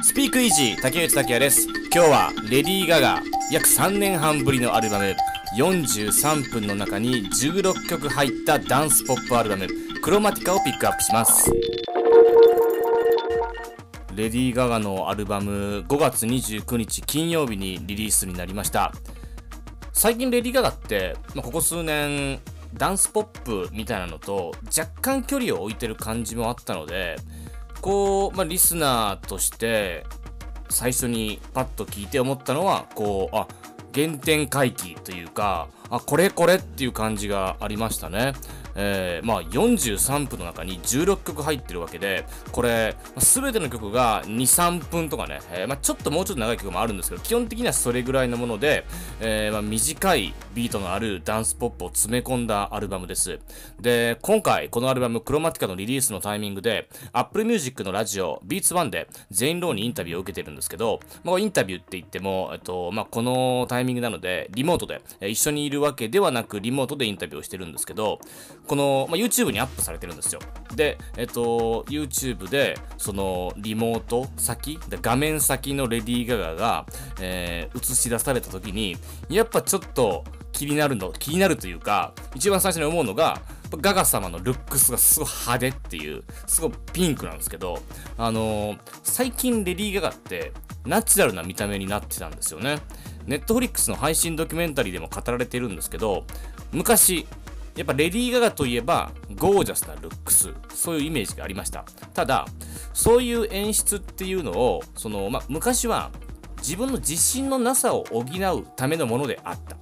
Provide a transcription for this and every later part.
スピークイージー竹内拓也です。今日はレディー・ガガ約3年半ぶりのアルバム43分の中に16曲入ったダンスポップアルバムクロマティカをピックアップします。レディー・ガガのアルバム5月29日金曜日にリリースになりました。最近レディー・ガガって、まあ、ここ数年ダンスポップみたいなのと若干距離を置いてる感じもあったのでこう、まあ、リスナーとして最初にパッと聞いて思ったのはこうあ原点回帰というかあこれこれっていう感じがありましたね。えー、まあ43分の中に16曲入ってるわけでこれ全ての曲が23分とかね、えーまあ、ちょっともうちょっと長い曲もあるんですけど基本的にはそれぐらいのもので、えーまあ、短いビートのあるダンスポップを詰め込んだアルバムです。で今回このアルバムクロマティカのリリースのタイミングで Apple Music のラジオ Beats1 で全員ローにインタビューを受けてるんですけど、まあ、インタビューって言っても、えっとまあ、このタイミングなのでリモートで一緒にいるわけではなくリモートでインタビューをしてるんですけどこの、まあ、YouTube にアップされてるんですよ。でえっと YouTube でそのリモート先で画面先のレディー・ガガが、えー映し出された時にやっぱちょっと気になるの気になるというか一番最初に思うのがガガ様のルックスがすごい派手っていうすごいピンクなんですけどあのー最近レディー・ガガってナチュラルな見た目になってたんですよね。ネットフリックスの配信ドキュメンタリーでも語られてるんですけど昔やっぱレディー・ガガといえばゴージャスなルックス。そういうイメージがありました。ただそういう演出っていうのをその、まあ、昔は自分の自信のなさを補うためのものであった、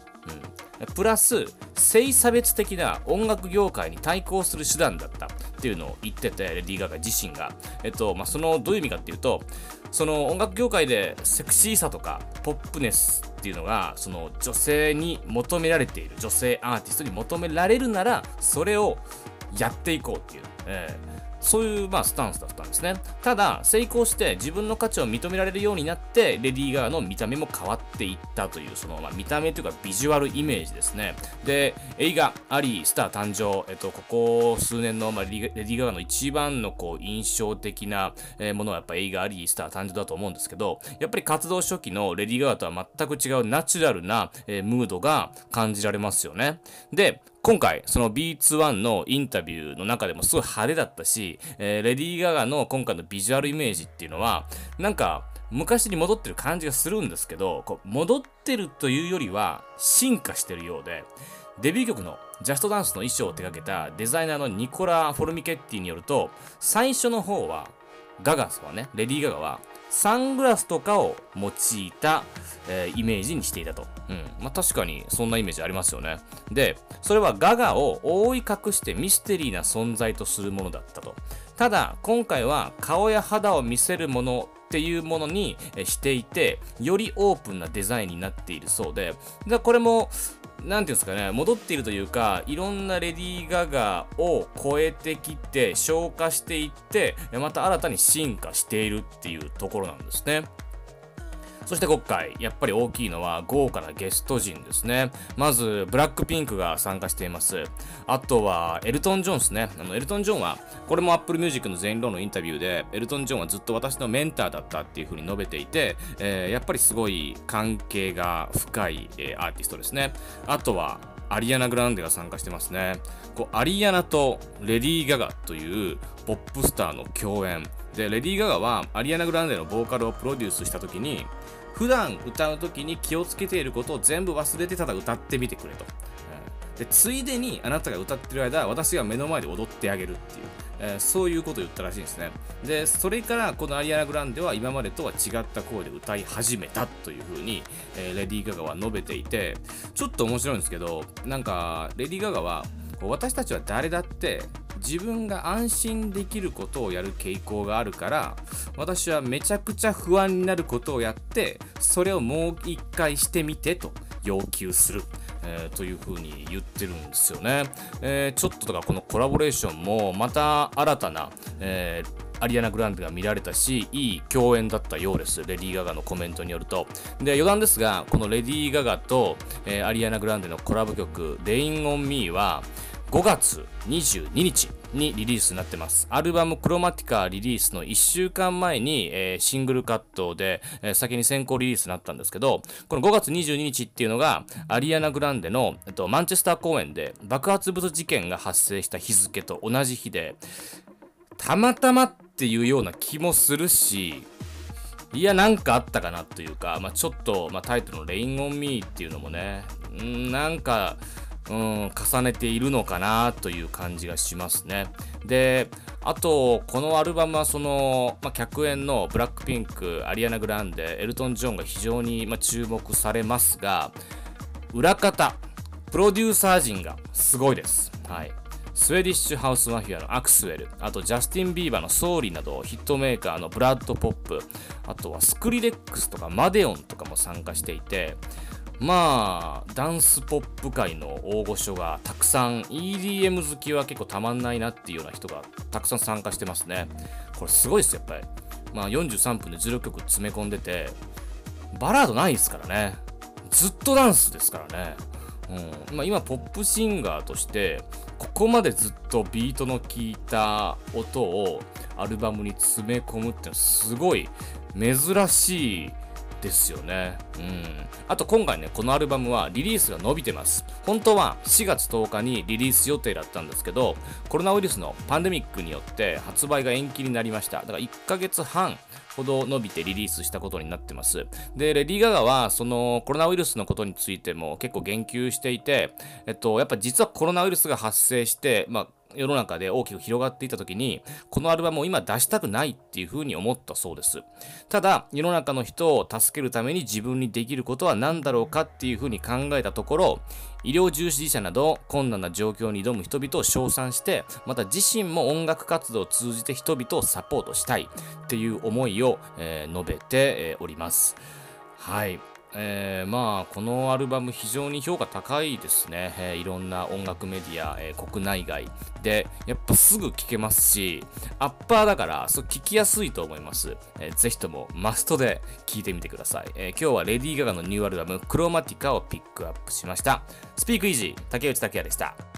うん、プラス性差別的な音楽業界に対抗する手段だった。っていうのを言っててレディー・ガガ自身が、えっとまあ、そのどういう意味かっていうとその音楽業界でセクシーさとかポップネスっていうのがその女性に求められている女性アーティストに求められるならそれをやっていこうっていう、えーそういうまあスタンスだったんですね。ただ成功して自分の価値を認められるようになってレディー・ガガの見た目も変わっていったというそのまあ見た目というかビジュアルイメージですね。で映画「アリー・スター誕生」えっとここ数年のまあレディー・ガガの一番のこう印象的なえものはやっぱ映画「アリー・スター誕生」だと思うんですけどやっぱり活動初期のレディー・ガガとは全く違うナチュラルな、えームードが感じられますよね。で今回その Beats1 のインタビューの中でもすごい派手だったし、えーレディー・ガガの今回のビジュアルイメージっていうのはなんか昔に戻ってる感じがするんですけどこう戻ってるというよりは進化してるようでデビュー曲のジャストダンスの衣装を手掛けたデザイナーのニコラ・フォルミケッティによると最初の方はガガスはねレディー・ガガはサングラスとかを用いた、えーイメージにしていたと。うん。まあ確かにそんなイメージありますよね。で、それはガガを覆い隠してミステリーな存在とするものだったと。ただ、今回は顔や肌を見せるものっていうものにしていて、よりオープンなデザインになっているそうで、でこれも、何ていうんですかね、戻っているというか、いろんなレディー・ガガを超えてきて、消化していって、また新たに進化しているっていうところなんですね。そして今回、やっぱり大きいのは豪華なゲスト陣ですね。まず、ブラックピンクが参加しています。あとは、エルトン・ジョンですね。あの、エルトン・ジョンは、これも Apple Music の全員ロのインタビューで、エルトン・ジョンはずっと私のメンターだったっていう風に述べていて、えーやっぱりすごい関係が深い、えーアーティストですね。あとは、アリアナ・グランデが参加してますね。こうアリアナとレディー・ガガというポップスターの共演。で、レディー・ガガはアリアナ・グランデのボーカルをプロデュースした時に、普段歌う時に気をつけていることを全部忘れてただ歌ってみてくれと。うん。でついでにあなたが歌ってる間私が目の前で踊ってあげるっていう、えーそういうことを言ったらしいんですね。でそれからこのアリアナ・グランデは今までとは違った声で歌い始めたというふうに、えーレディー・ガガは述べていてちょっと面白いんですけどなんかレディー・ガガはこう私たちは誰だって自分が安心できることをやる傾向があるから私はめちゃくちゃ不安になることをやってそれをもう一回してみてと要求する。えーというふうに言ってるんですよね。えーちょっとだかこのコラボレーションもまた新たな、えーアリアナ・グランデが見られたし、いい共演だったようです。レディー・ガガのコメントによると。で、余談ですが、このレディー・ガガと、えーアリアナ・グランデのコラボ曲、Rain on Me は、5月22日にリリースになってます。アルバムクロマティカリリースの1週間前に、えー、シングルカットで、えー、先に先行リリースになったんですけど、この5月22日っていうのが、アリアナ・グランデの、えっと、マンチェスター公演で爆発物事件が発生した日付と同じ日で、たまたまっていうような気もするし、いや、なんかあったかなというか、まあ、ちょっと、まあ、タイトルのレインオンミーっていうのもね、んなんか、うん、重ねているのかなという感じがしますね。で、あと、このアルバムはその、まあ、客演のブラックピンク、アリアナ・グランデ、エルトン・ジョンが非常に、ま、注目されますが、裏方、プロデューサー陣がすごいです。はい。Swedish House Mafia の Axwell、あとジャスティン・ビーバーの Sorry などヒットメーカーの BloodPop、あとは Skrillex とか Madeon とかも参加していて、まあ、ダンスポップ界の大御所がたくさん EDM 好きは結構たまんないなっていうような人がたくさん参加してますね。これすごいですやっぱり。まあ43分で16曲詰め込んでて、バラードないですからね。ずっとダンスですからね。うん。まあ、今ポップシンガーとしてここまでずっとビートの効いた音をアルバムに詰め込むってすごい珍しいですよね。うん。あと今回ね、このアルバムはリリースが伸びてます。本当は4月10日にリリース予定だったんですけど、コロナウイルスのパンデミックによって発売が延期になりました。だから1ヶ月半ほど伸びてリリースしたことになってます。で、レディー・ガガは、そのコロナウイルスのことについても結構言及していて、えっと、やっぱ実はコロナウイルスが発生して、まあ、世の中で大きく広がっていた時に、このアルバムを今出したくないっていうふうに思ったそうです。ただ、世の中の人を助けるために自分にできることは何だろうかっていうふうに考えたところ、医療従事者など困難な状況に挑む人々を称賛して、また自身も音楽活動を通じて人々をサポートしたいっていう思いを、えー、述べて、おります。はい。えー、まあこのアルバム非常に評価高いですね、えー、いろんな音楽メディア、えー、国内外でやっぱすぐ聴けますしアッパーだからそう聴きやすいと思います、えー、ぜひともマストで聴いてみてください、え、今日はレディー・ガガのニューアルバムクロマティカをピックアップしました。スピークイージー竹内拓也でした。